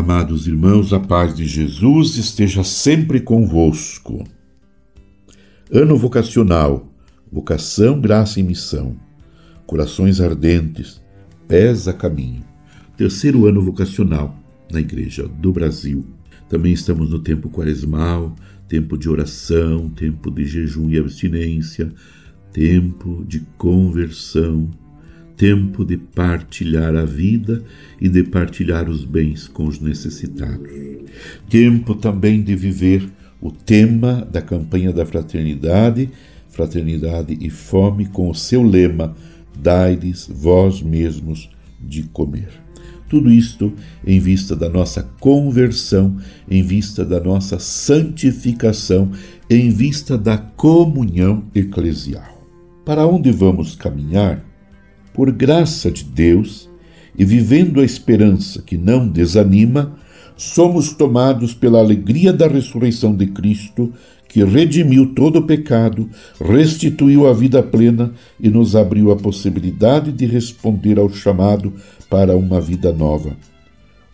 Amados irmãos, a paz de Jesus esteja sempre convosco. Ano vocacional, vocação, graça e missão. Corações ardentes, pés a caminho. Terceiro ano vocacional na Igreja do Brasil. Também estamos no tempo quaresmal, tempo de oração, tempo de jejum e abstinência, tempo de conversão, tempo de partilhar a vida e de partilhar os bens com os necessitados. Tempo também de viver o tema da campanha da fraternidade, fraternidade e fome, com o seu lema: Dai-lhes vós mesmos de comer. Tudo isto em vista da nossa conversão, em vista da nossa santificação, em vista da comunhão eclesial. Para onde vamos caminhar? Por graça de Deus e vivendo a esperança que não desanima, somos tomados pela alegria da ressurreição de Cristo, que redimiu todo o pecado, restituiu a vida plena e nos abriu a possibilidade de responder ao chamado para uma vida nova.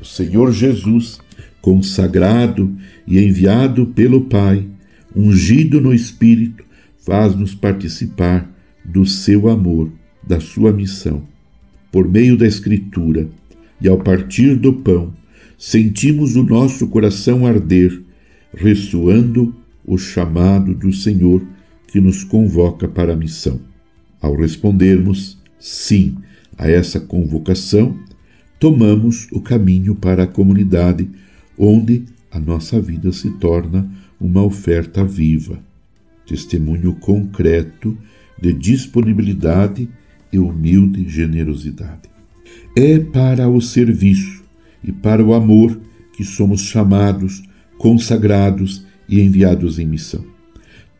O Senhor Jesus, consagrado e enviado pelo Pai, ungido no Espírito, faz-nos participar do seu amor da sua missão. Por meio da Escritura e ao partir do pão, sentimos o nosso coração arder, ressoando o chamado do Senhor que nos convoca para a missão. Ao respondermos sim a essa convocação, tomamos o caminho para a comunidade, onde a nossa vida se torna uma oferta viva, testemunho concreto de disponibilidade e humilde generosidade. É para o serviço e para o amor que somos chamados, consagrados e enviados em missão.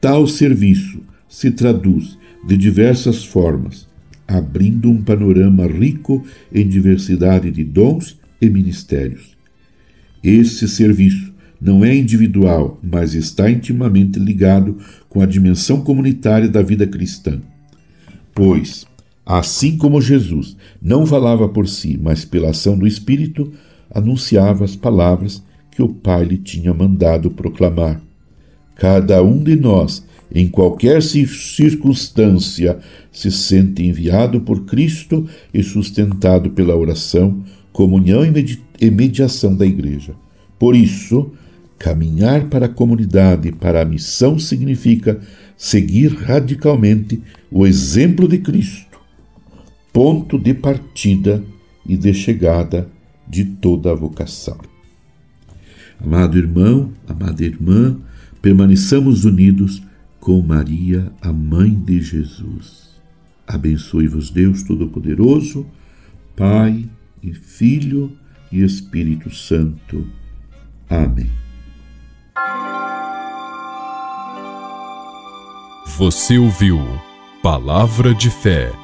Tal serviço se traduz de diversas formas, abrindo um panorama rico em diversidade de dons e ministérios. Esse serviço não é individual, mas está intimamente ligado com a dimensão comunitária da vida cristã. Pois, Assim como Jesus não falava por si, mas pela ação do Espírito, anunciava as palavras que o Pai lhe tinha mandado proclamar. Cada um de nós, em qualquer circunstância, se sente enviado por Cristo e sustentado pela oração, comunhão e mediação da Igreja. Por isso, caminhar para a comunidade, para a missão, significa seguir radicalmente o exemplo de Cristo ponto de partida e de chegada de toda a vocação. Amado irmão, amada irmã, permaneçamos unidos com Maria, a mãe de Jesus. Abençoe-vos Deus Todo-Poderoso, Pai e Filho e Espírito Santo. Amém. Você ouviu Palavra de Fé